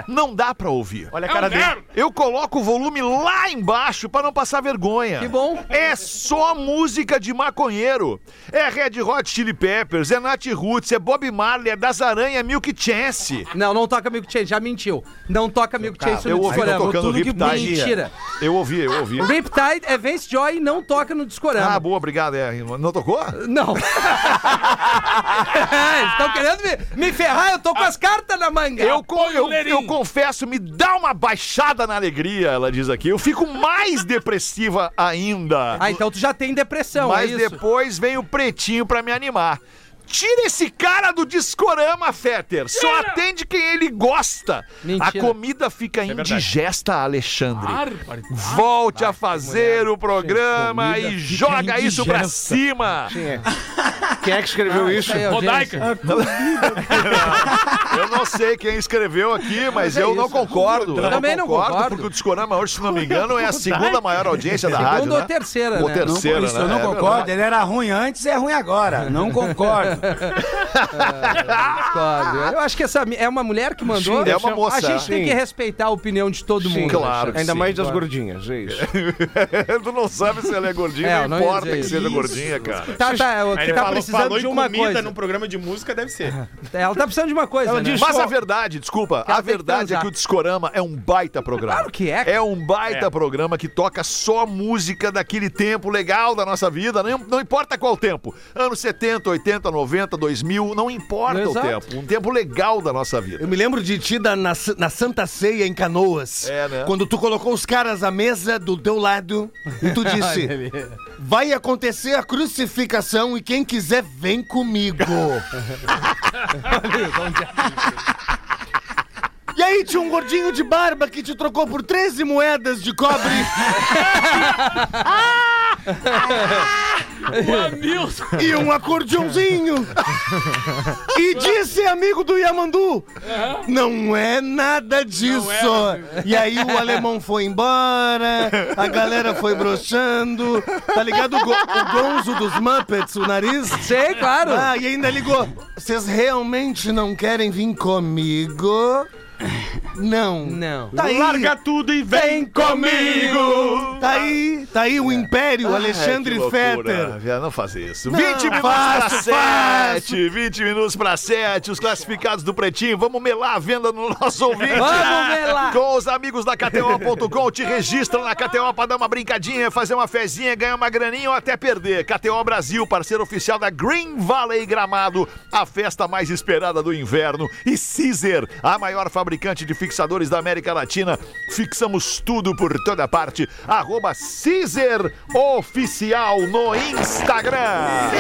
não dá pra ouvir. Olha a cara dele. Eu coloco o volume lá embaixo pra não passar vergonha. Que bom. É só música de maconheiro. É Red Hot Chili Peppers, é Nat Roots, é Bob Marley, é Das Aranha, é Milk Chance. Não, não toca Milk Chase, já mentiu. Não toca Milk Chase Eu no ouvi Discorama. tocando Tudo que Riptide. Mentira. Eu ouvi, eu ouvi. O Riptide é Vance Joy e não toca no Discorama. Ah, boa, obrigado. É, não tocou? Não. Eles estão querendo me, me ferrar, eu tô com as cartas na manga. Eu, eu, eu confesso, me dá uma baixada na alegria, ela diz aqui. Eu fico mais depressiva ainda. Ah, então tu já tem depressão, Mas é depois vem o pretinho pra me animar. Tira esse cara do Discorama, Fetter. Só atende quem ele gosta. Mentira. A comida fica verdade. indigesta, Alexandre. Volte a fazer o programa e joga isso pra cima. Quem é que escreveu isso? Rodaica. Eu não sei quem escreveu aqui, mas é eu não concordo. Eu Também não concordo. porque o Discorama hoje, se não me engano, é a segunda maior audiência da rádio, Segunda né? ou terceira, Ou né? Não, terceira, isso né? eu não É concordo. verdade. Ele era ruim antes, é ruim agora. Não concordo. Eu acho que essa é uma mulher que mandou. Sim, é uma moça. A gente tem Sim. que respeitar a opinião de todo mundo. claro que Ainda sim. mais das gordinhas, é isso. tu não sabe se ela é gordinha, É, não importa que isso. seja gordinha, cara. Tá, tá, o Aí que ele tá falou, precisando falou de uma coisa. num programa de música, deve ser. Ela tá precisando de uma coisa, né? Mas a verdade, desculpa, a tem que verdade é que o Discorama é um baita programa. Claro que é. É um baita É. programa que toca só música daquele tempo legal da nossa vida, não, não importa qual tempo. Anos 70, 80, 90, 2000, não importa Exato. o tempo. Um tempo legal da nossa vida. Eu me lembro de ti da- na, na Santa Ceia em Canoas. É, né? Quando tu colocou os caras à mesa do teu lado e tu disse: Vai acontecer a crucificação e quem quiser vem comigo. E aí tinha um gordinho de barba que te trocou por 13 moedas de cobre. O Hamilton. e um acordeãozinho. e disse, amigo do Yamandu, não é nada disso. É, e aí o alemão foi embora, a galera foi broxando. Tá ligado o, go o gonzo dos Muppets, o nariz? Sei, claro. Ah, e ainda ligou. Vocês realmente não querem vir comigo? Não. Não. Tá aí. Larga tudo e vem comigo! Tá aí, tá aí o Império, Alexandre Ai, que loucura, Fetter. Não fazer isso. Não, 20 minutos faço, pra 7. 20 minutos pra 7. Os classificados do Pretinho. Vamos melar a venda no nosso ouvinte. Vamos melar. Com os amigos da KTO.com. Te registra na KTO pra dar uma brincadinha, fazer uma fezinha, ganhar uma graninha ou até perder. KTO Brasil, parceiro oficial da Green Valley Gramado. A festa mais esperada do inverno. E Caesar, a maior fabricante de fixadores da América Latina. Fixamos tudo por toda parte. Arroba Caesar Oficial no Instagram.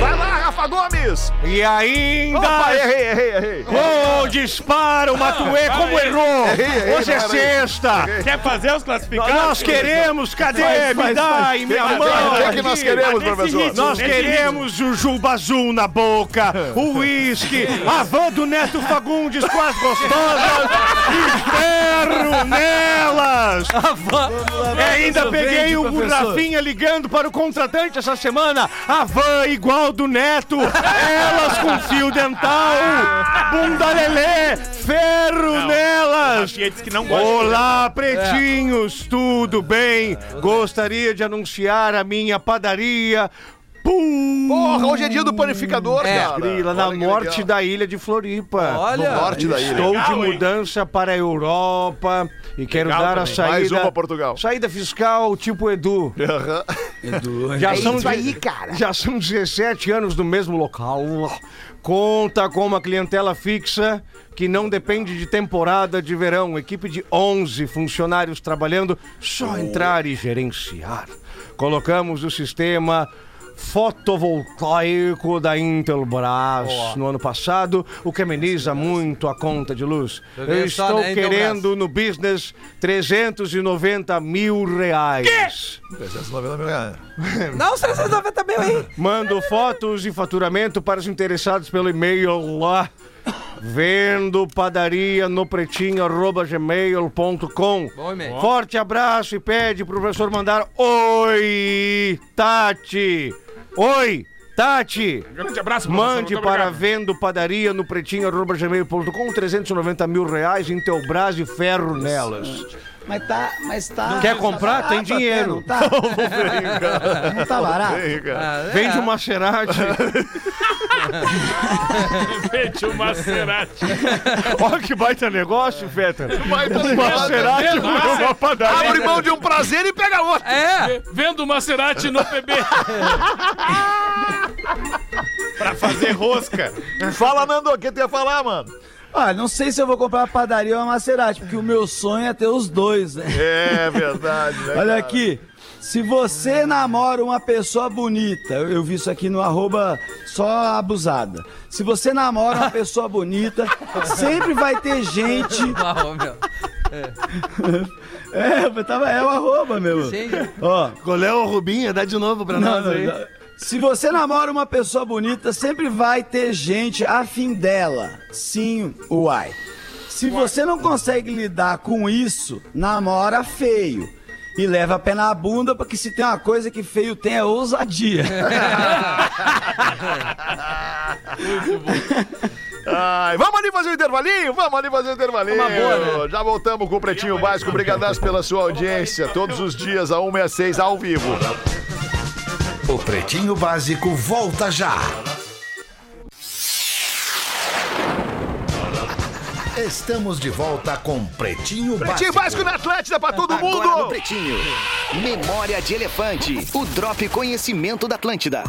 Vai lá, Rafa Gomes! E ainda. Opa, errei, errei, errei. Oh, dispara o Matuê, como errou! Errei, errei, Hoje é sexta! Quer fazer os classificados? Nós queremos, cadê? Faz, Me faz, dá faz. aí minha O que- mão! o que é que nós queremos, professor? ritmo. Nós queremos jujuba azul na boca, o uísque, a van do Neto Fagundes com as gostosas, e ferro nelas! É ainda peguei o. Rafinha ligando para o contratante essa semana. A van igual do Neto. Elas com fio dental. Bunda lelê. Ferro nelas. Rafinha disse que não gosta. Olá, pretinhos, tudo bem? Gostaria de anunciar a minha padaria. Pum! Porra, hoje é dia do panificador, É, cara. Grila, na Olha norte legal. da ilha de Floripa. Olha. No norte da ilha. Estou de Legal, hein? mudança para a Europa e quero Legal dar a também. saída. Mais uma Portugal. Saída fiscal tipo Edu. Aham. Já são, É isso aí, cara. Já são 17 anos no mesmo local. Conta com uma clientela fixa que não depende de temporada de verão. Equipe de 11 funcionários trabalhando, só entrar e gerenciar. Colocamos o sistema fotovoltaico da Intelbras no ano passado, o que ameniza muito a conta de luz. Vendo Eu só, estou né, Intelbras? querendo no business 390 mil reais. 390 mil reais. Não, os 390 mil aí. Mando fotos e faturamento para os interessados pelo e-mail lá. Vendo padaria no pretinho arroba gmail.com. Forte abraço e pede pro professor mandar Oi, Tati. Oi, Tati. Grande abraço, Mande muito para obrigado. vendo padaria no pretinho arroba gmail.com 390 mil reais em Telbras e ferro nelas. Mas tá, mas tá. Quer comprar? Tem dinheiro. Não tá, não tá barato. Ah, é. Vende um Maserati. Vende o Maserati. Olha que baita negócio, Feta. Vai tá Um. Maserati por uma padaria. Abre mão de um prazer e pega outro. É. Vendo o Maserati no PB. Pra fazer rosca. Fala, Nando, o que tu ia falar, mano? Olha, não sei se eu vou comprar uma padaria ou uma Maserati, porque o meu sonho é ter os dois, né? É verdade, né? Olha cara? aqui. Se você namora uma pessoa bonita, eu, vi isso aqui no arroba só abusada. Se você namora uma pessoa bonita, sempre vai ter gente. Ah, meu. É, eu tava, é o arroba, meu. Sim. Ó, Qual é o Rubinha? Dá de novo pra não, nós não, aí. não. Se você namora uma pessoa bonita, sempre vai ter gente afim dela. Sim, uai. Se você não consegue lidar com isso, namora feio. E leva a pé na bunda, porque se tem uma coisa que feio tem é ousadia. Ai, vamos ali fazer o intervalinho? Vamos ali fazer o intervalinho. Uma boa, né? Já voltamos com o Pretinho Básico. Obrigadaço pela sua audiência. Todos os dias, a 1 e às 6, ao vivo. O Pretinho Básico volta já. Estamos de volta com Pretinho Pretinho Básico. Básico na Atlântida pra todo Agora no mundo. Pretinho. Memória de Elefante. O Drop Conhecimento da Atlântida.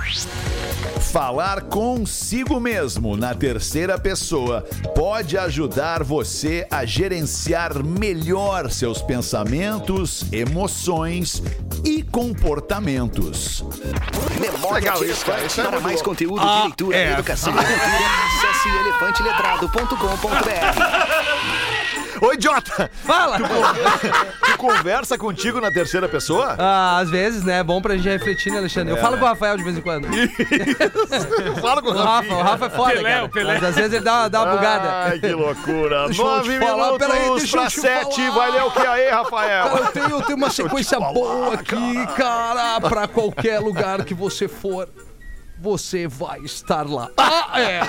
Falar consigo mesmo na terceira pessoa pode ajudar você a gerenciar melhor seus pensamentos, emoções e comportamentos. Memória Legal isso, cara. Isso é Para mais conteúdo de leitura, educação e cultura, acesse elefanteletrado.com.br. Ô, idiota! Fala! Tu conversa contigo na terceira pessoa? Ah, às vezes, né? É bom pra gente refletir, né, Alexandre? Eu falo com o Rafael de vez em quando. Fala com O Rafa, o Rafa é foda, Pelé, cara. o Pelé. Mas às vezes ele dá, dá uma bugada. Ai, que loucura. Deixa eu Nove te falar, minutos peraí, deixa eu pra te sete. falar. Vai ler o que aí, Rafael? Cara, eu tenho, eu tenho uma sequência boa aqui, cara. Pra qualquer lugar que você for, você vai estar lá. Ah, é.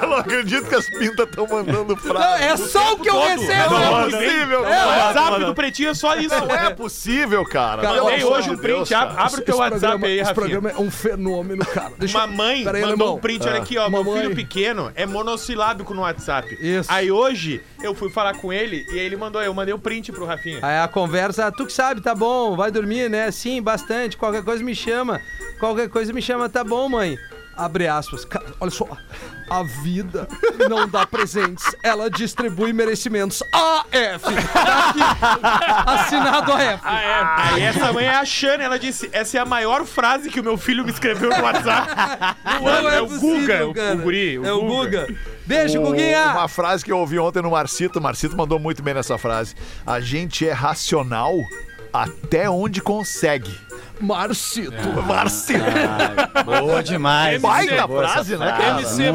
Eu não acredito que as pintas estão mandando Não, frase. é só o que eu recebo. Não é né? possível, O cara. WhatsApp do Pretinho é só isso. Não é possível, cara. Cara, amor hoje de um print, Deus, abre, cara. abre o teu WhatsApp programa, aí, esse Rafinha. programa é um fenômeno, cara. Deixa Uma eu- aí, mandou um print, olha aqui, ó. Meu Mamãe. filho pequeno é monossilábico no WhatsApp. Isso. Aí hoje eu fui falar com ele e aí ele mandou, eu mandei o print pro Rafinha. Aí a conversa, tu que sabe, tá bom, vai dormir, né? Sim, bastante. Qualquer coisa me chama. Qualquer coisa me chama, tá bom, mãe. Abre aspas. Cara, olha só. A vida não dá presentes, ela distribui merecimentos. AF. Tá aqui. Assinado AF. Aí essa mãe é a Shane, ela disse, essa é a maior frase que o meu filho me escreveu no WhatsApp. No ano, é, o possível, Guga, o- cara. o guri, o É o Guga. Beijo, Guguinha. Uma frase que eu ouvi ontem no Marcito, o Marcito mandou muito bem nessa frase. A gente é racional até onde consegue. Marcito. Marcito. Ah, boa demais. Baita Boa frase, né, cara? MC.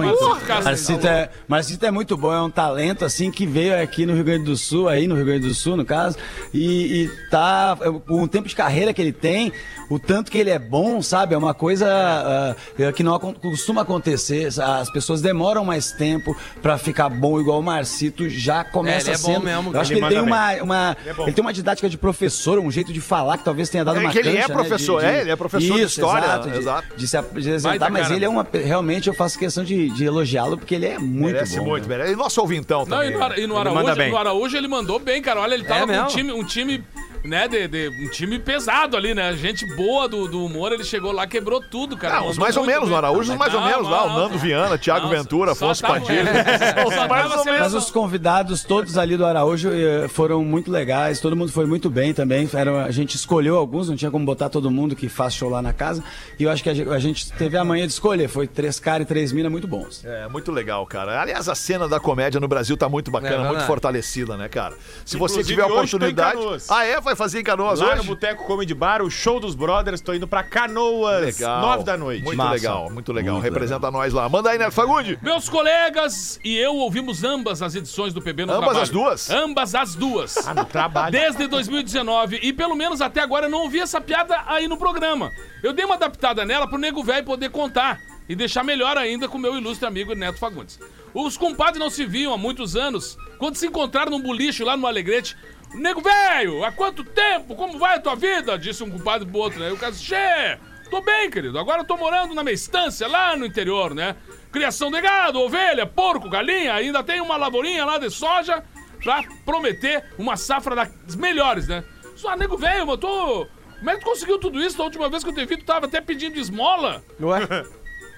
Marcito é, Marcito é muito bom, é um talento assim que veio aqui no Rio Grande do Sul, aí no Rio Grande do Sul, no caso, e, e tá com o tempo de carreira que ele tem, o tanto que ele é bom, sabe? É uma coisa é, que não costuma acontecer. As pessoas demoram mais tempo pra ficar bom igual o Marcito já começa É, ele é bom sendo. mesmo, Eu acho ele que ele tem uma, uma é bom. ele tem uma didática de professor, um jeito de falar que talvez tenha dado É uma que ele é cancha, né, professor, de- de- é, ele é professor de Isso, história, exato, de, exato. de se ap- de apresentar, mas ele é uma. Realmente eu faço questão de, de elogiá-lo porque ele é muito Merece bom. muito, né? merece. E nosso ouvintão Não, também. e no, Ara- e no Ele manda Araújo, bem. no Araújo ele mandou bem, cara. Olha, ele tava com um time, um time, né, de, de- um time pesado ali, né? Gente boa do, do humor, ele chegou lá, quebrou tudo, cara. Não, os mais ou menos, bem. no Araújo, os mais ou menos lá. O não, Nando Viana, Thiago não, Ventura, Afonso tava- Padilha. Os só mais tava ou sendo- menos. Mas os convidados todos ali do Araújo eh, foram muito legais, todo mundo foi muito bem também. Era, a gente escolheu alguns, não tinha como botar todo mundo que faz show lá na casa. E eu acho que a gente, a gente teve a manhã de escolher. Foi três caras e três minas muito bons. É, muito legal, cara. Aliás, a cena da comédia no Brasil tá muito bacana, É muito fortalecida, né, cara? Se você Inclusive, tiver a oportunidade. Ah, é? Vai fazer em Canoas Lá no hoje? Boteco Comedy Bar, o show dos brothers, tô indo pra Canoas, Legal. nove da noite. Muito Massa. legal, muito legal. Muito Representa nós lá. Manda aí, Neto Fagundi. Meus colegas e eu ouvimos ambas as edições do PB no Ambas trabalho. as duas? Ambas as duas. Ah, no trabalho. Desde 2019. E pelo menos até agora eu não ouvi essa piada aí no programa. Eu dei uma adaptada nela pro nego velho poder contar. E deixar melhor ainda com o meu ilustre amigo Neto Fagundes. Os compadres não se viam há muitos anos. Quando se encontraram num boliche lá no Alegrete. Nego velho, há quanto tempo? Como vai a tua vida? Disse um compadre pro outro, né? E o cara disse, Xê, tô bem, querido. Agora eu tô morando na minha estância lá no interior, né? Criação de gado, ovelha, porco, galinha. Ainda tem uma lavourinha lá de soja pra prometer uma safra das melhores, né? Só, nego velho, eu tô... Como é que tu conseguiu tudo isso? Da última vez que eu te vi, tu tava até pedindo esmola. Ué?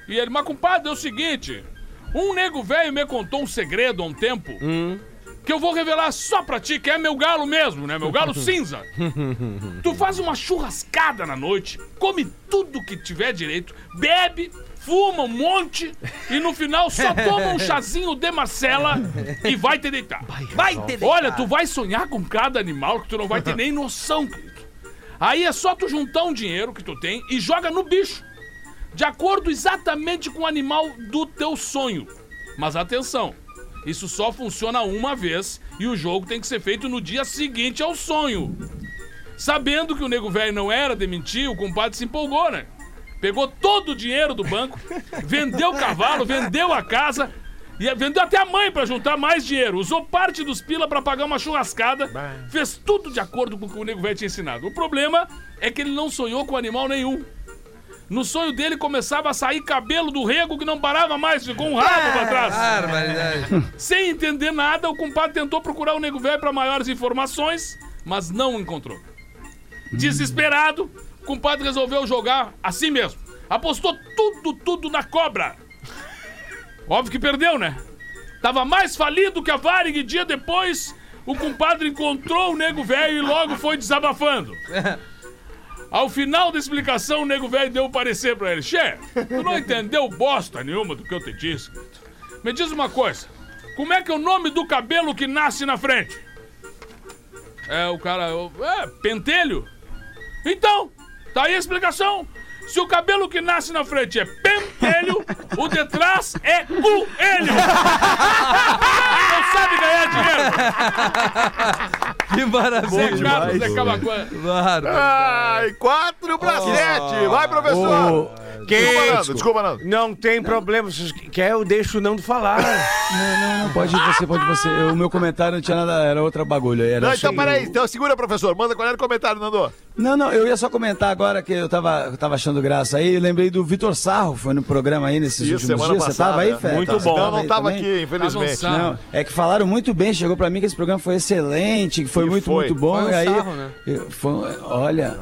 E ele, mas compadre, é o seguinte: um nego velho me contou um segredo há um tempo que eu vou revelar só pra ti, que é meu galo mesmo, né? Meu galo cinza. tu faz uma churrascada na noite, come tudo que tiver direito, bebe, fuma um monte e no final só toma um chazinho de Marcela e vai te deitar. Vai ter Olha, tu vai sonhar com cada animal que tu não vai ter nem noção, querido. Aí é só tu juntar um dinheiro que tu tem e joga no bicho. De acordo exatamente com o animal do teu sonho. Mas atenção, isso só funciona uma vez e o jogo tem que ser feito no dia seguinte ao sonho. Sabendo que o nego velho não era de mentir, o compadre se empolgou, né? Pegou todo o dinheiro do banco, vendeu o cavalo, vendeu a casa e vendeu até a mãe pra juntar mais dinheiro. Usou parte dos pila pra pagar uma churrascada. Fez tudo de acordo com o que o nego velho tinha ensinado. O problema é que ele não sonhou com animal nenhum. No sonho dele começava a sair cabelo do rego que não parava mais, ficou um rabo pra trás. Barbaridade. Sem entender nada, o compadre tentou procurar o nego velho para maiores informações, mas não encontrou. Desesperado, o compadre resolveu jogar assim mesmo. Apostou tudo, tudo na cobra. Óbvio que perdeu, né? Tava mais falido que a Varig e dia depois o compadre encontrou o nego velho e logo foi desabafando. Ao final da explicação, o nego velho deu o parecer pra ele. Che, tu não entendeu bosta nenhuma do que eu te disse. Me diz uma coisa. Como é que é o nome do cabelo que nasce na frente? É, o cara... É, pentelho. Então, tá aí a explicação. Se o cabelo que nasce na frente é pentelho, o de trás é coelho. Não sabe ganhar dinheiro. Que maravilha. Zé Carlos é Camacuã. Ai, quatro pra sete. Vai, professor. Que Desculpa, Nando. Desculpa, Nando. Não tem problema. Se quer, eu deixo o Nando falar. Não, não, não, pode você, pode você. O meu comentário não tinha nada, era outra bagulho. Era Não, então, peraí. Então, segura, professor. Manda qual era o comentário, Nando. Não, não, eu ia só comentar agora que eu tava, eu tava achando graça aí. Eu lembrei do Vitor Sarro, foi no programa aí nesses Isso, últimos dias. Você passada, tava aí? Fé? Muito Você bom. Não, não tava também? aqui, infelizmente. Não, é que falaram muito bem, chegou pra mim que esse programa foi excelente, que foi E muito, foi. muito bom. Foi um e aí, sarro, né? eu- foi- olha,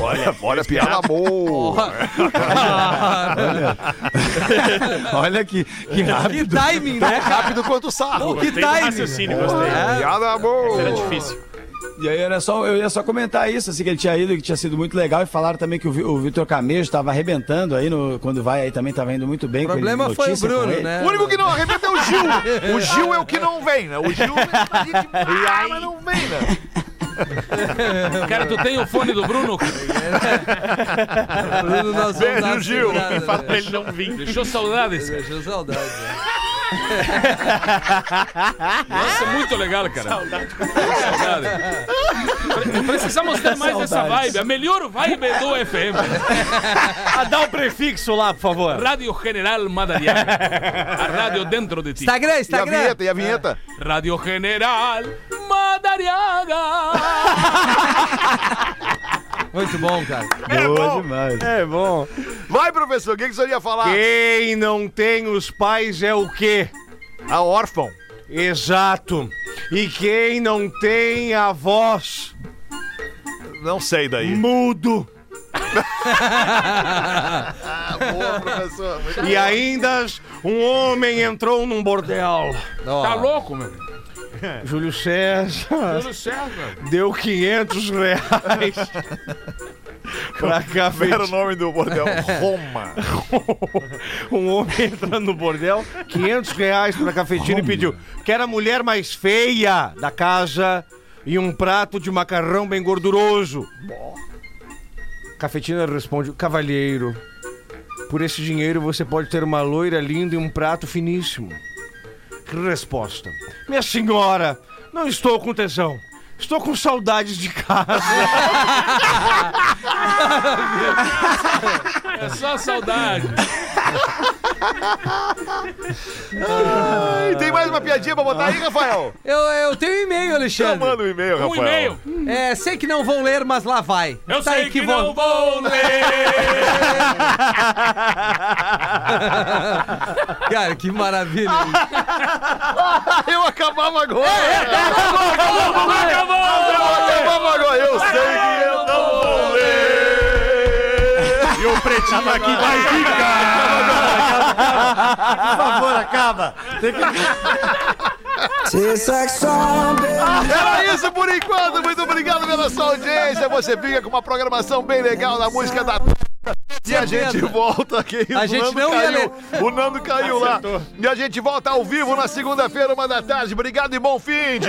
Olha, olha, piada boa. olha que, que Que rápido. timing, né? Rápido quanto o sarro. Que Gostei do timing. raciocínio, gostei. Piada boa. Era difícil. E aí era só, eu ia só comentar isso, assim, que ele tinha ido, que tinha sido muito legal. E falaram também que o, o Vitor Camejo estava arrebentando aí, no, quando vai aí também estava indo muito bem. O problema foi o Bruno, né? O único que não arrebenta é o Gil. O Gil é o que não vem, né? O Gil ali de... mas não vem, né? Cara, tu tem o fone do Bruno? Bruno, nós vamos Beijo, Gil. Fala né? pra ele não vir. Deixou saudades. Deixou saudade. Nossa, muito legal, cara. Saudade. Saudade. Pre- Precisamos ter mais essa vibe. A melhor vibe do FM. Ah, dá o prefixo lá, por favor. Rádio General Madariaga. A rádio dentro de ti. Instagram, E a Instagram. vinheta, e a vinheta? Rádio General Madariaga. Muito bom, cara. É bom. demais. É bom. Vai, professor, o que, que você ia falar? Quem não tem os pais é o quê? A órfão. Exato. E quem não tem avós, Não sei daí. mudo. Ah, boa, professor. Muito E ainda um homem entrou num bordel. Tá louco, meu? Júlio César certo, meu. deu 500 reais pra Era o nome do bordel. Roma. Um homem entrando no bordel, 500 reais pra cafetina e pediu: quer a mulher mais feia da casa e um prato de macarrão bem gorduroso. Cafetina responde: cavalheiro, por esse dinheiro você pode ter uma loira linda e um prato finíssimo. Resposta: Minha senhora, não estou com tesão. Estou com saudades de casa. É só saudade. Ai, tem mais uma piadinha pra botar aí, Rafael? Eu, eu tenho um e-mail, Então Alexandre. manda um e-mail, Rafael. Um e-mail. É, sei que não vão ler, mas lá vai. Eu Tá sei que não vou ler. Cara, que maravilha. Eu acabava agora. Acabou! Eu acabava agora. Eu sei que eu não vou ler. E o pretinho aqui vai Por favor, acaba. Tem que... Era isso por enquanto. Muito obrigado pela sua audiência. Você fica com uma programação bem legal da música da. E a gente volta aqui. A o gente Nando não ia caiu. O Nando caiu lá. E a gente volta ao vivo na segunda-feira, uma da tarde. Obrigado e bom fim de.